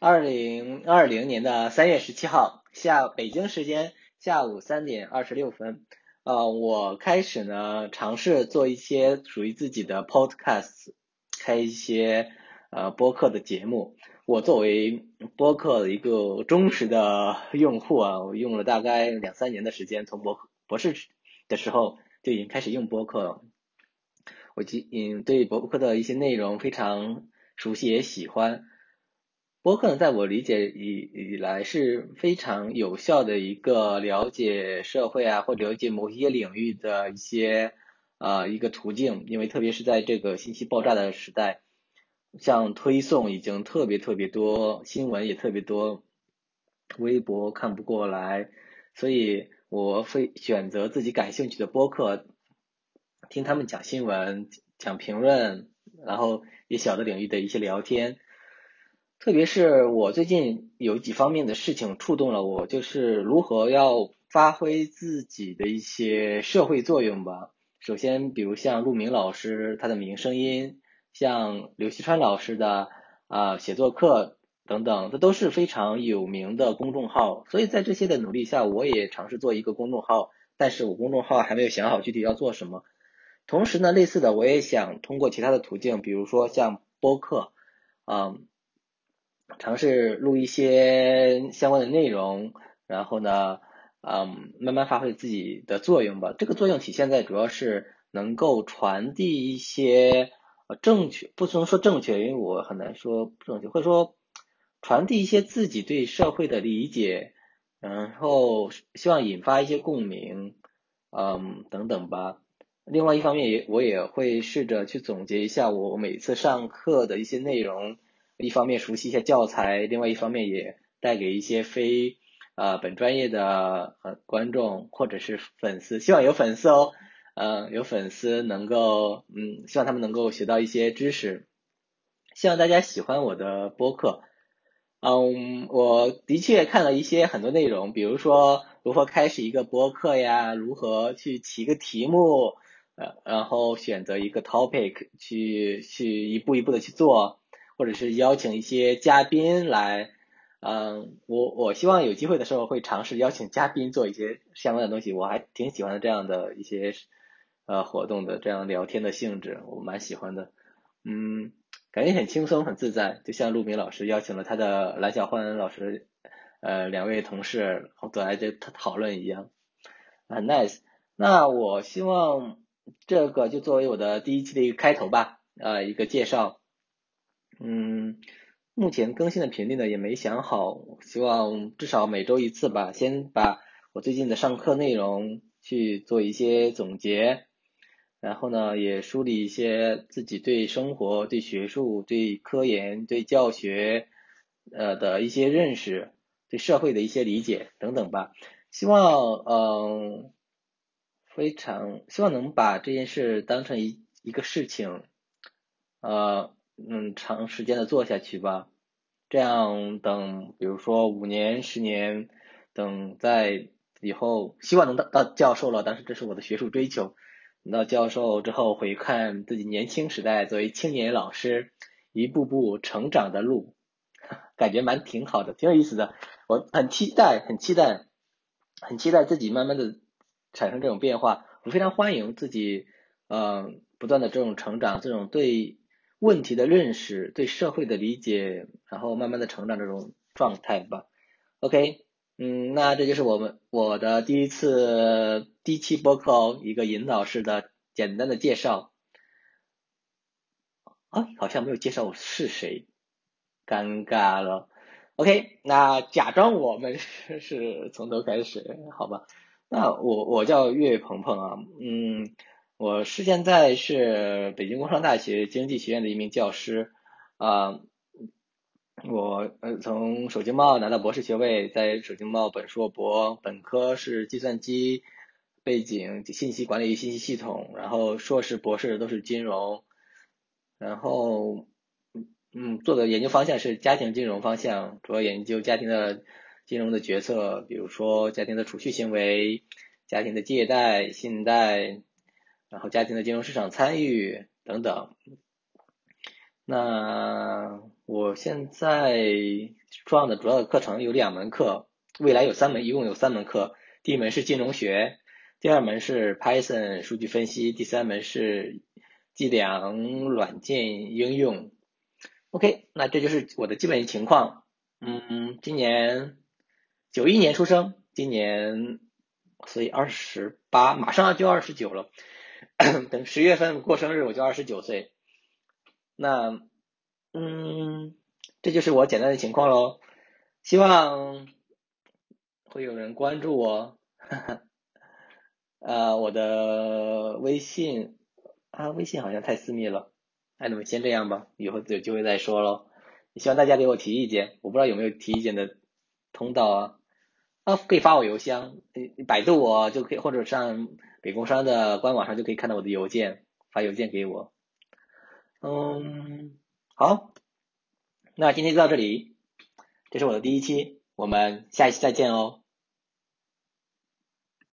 二零二零年的三月十七号下北京时间下午三点二十六分，呃，我开始呢尝试做一些属于自己的 podcast，开一些呃播客的节目。我作为播客的一个忠实的用户啊，我用了大概两三年的时间，从博博士的时候就已经开始用播客了。我嗯对博客的一些内容非常熟悉也喜欢。播客，在我理解以以来是非常有效的一个了解社会啊，或了解某些领域的一些呃一个途径。因为特别是在这个信息爆炸的时代，像推送已经特别特别多，新闻也特别多，微博看不过来，所以我会选择自己感兴趣的播客，听他们讲新闻、讲评论，然后也小的领域的一些聊天。特别是我最近有几方面的事情触动了我，就是如何要发挥自己的一些社会作用吧。首先，比如像陆明老师他的《名声音》，像刘锡川老师的啊写作课等等，这都是非常有名的公众号。所以在这些的努力下，我也尝试做一个公众号，但是我公众号还没有想好具体要做什么。同时呢，类似的我也想通过其他的途径，比如说像播客，嗯。尝试录一些相关的内容，然后呢，嗯，慢慢发挥自己的作用吧。这个作用体现在主要是能够传递一些正确，不能说正确，因为我很难说不正确，或者说传递一些自己对社会的理解，然后希望引发一些共鸣，嗯，等等吧。另外一方面也我也会试着去总结一下我每次上课的一些内容。一方面熟悉一些教材，另外一方面也带给一些非呃本专业的呃观众或者是粉丝，希望有粉丝哦，嗯有粉丝能够嗯希望他们能够学到一些知识，希望大家喜欢我的播客，嗯我的确看了一些很多内容，比如说如何开始一个播客呀，如何去起个题目，呃然后选择一个 topic 去去一步一步的去做。或者是邀请一些嘉宾来，嗯，我我希望有机会的时候会尝试邀请嘉宾做一些相关的东西，我还挺喜欢这样的一些呃活动的，这样聊天的性质我蛮喜欢的，嗯，感觉很轻松很自在，就像陆明老师邀请了他的蓝小欢老师，呃，两位同事走来这讨论一样，很 nice。那我希望这个就作为我的第一期的一个开头吧，呃，一个介绍。嗯，目前更新的频率呢也没想好，希望至少每周一次吧。先把我最近的上课内容去做一些总结，然后呢也梳理一些自己对生活、对学术、对科研、对教学呃的一些认识，对社会的一些理解等等吧。希望嗯非常希望能把这件事当成一一个事情，呃。嗯，长时间的做下去吧，这样等，比如说五年、十年，等在以后，希望能到到教授了，但是这是我的学术追求。等到教授之后，回看自己年轻时代作为青年老师一步步成长的路，感觉蛮挺好的，挺有意思的。我很期待，很期待，很期待自己慢慢的产生这种变化。我非常欢迎自己，嗯，不断的这种成长，这种对。问题的认识，对社会的理解，然后慢慢的成长这种状态吧。OK，嗯，那这就是我们我的第一次第一期播客哦，一个引导式的简单的介绍。啊，好像没有介绍我是谁，尴尬了。OK，那假装我们是从头开始，好吧？那我我叫岳鹏鹏啊，嗯。我是现在是北京工商大学经济学院的一名教师，啊，我呃从首经贸拿到博士学位，在首经贸本硕博，本科是计算机背景，信息管理与信息系统，然后硕士博士都是金融，然后嗯做的研究方向是家庭金融方向，主要研究家庭的金融的决策，比如说家庭的储蓄行为、家庭的借贷、信贷。然后家庭的金融市场参与等等，那我现在上的主要的课程有两门课，未来有三门，一共有三门课。第一门是金融学，第二门是 Python 数据分析，第三门是计量软件应用。OK，那这就是我的基本情况。嗯，今年九一年出生，今年所以二十八，马上就二十九了。等十月份过生日，我就二十九岁。那。嗯，这就是我简单的情况喽。希望会有人关注我。呃，我的微信啊，微信好像太私密了。那你们先这样吧，以后有机会再说喽。希望大家给我提意见，我不知道有没有提意见的通道啊。啊，可以发我邮箱，百度我就可以，或者上北工商的官网上就可以看到我的邮件，发邮件给我。嗯。好，那今天就到这里，这是我的第一期，我们下一期再见哦。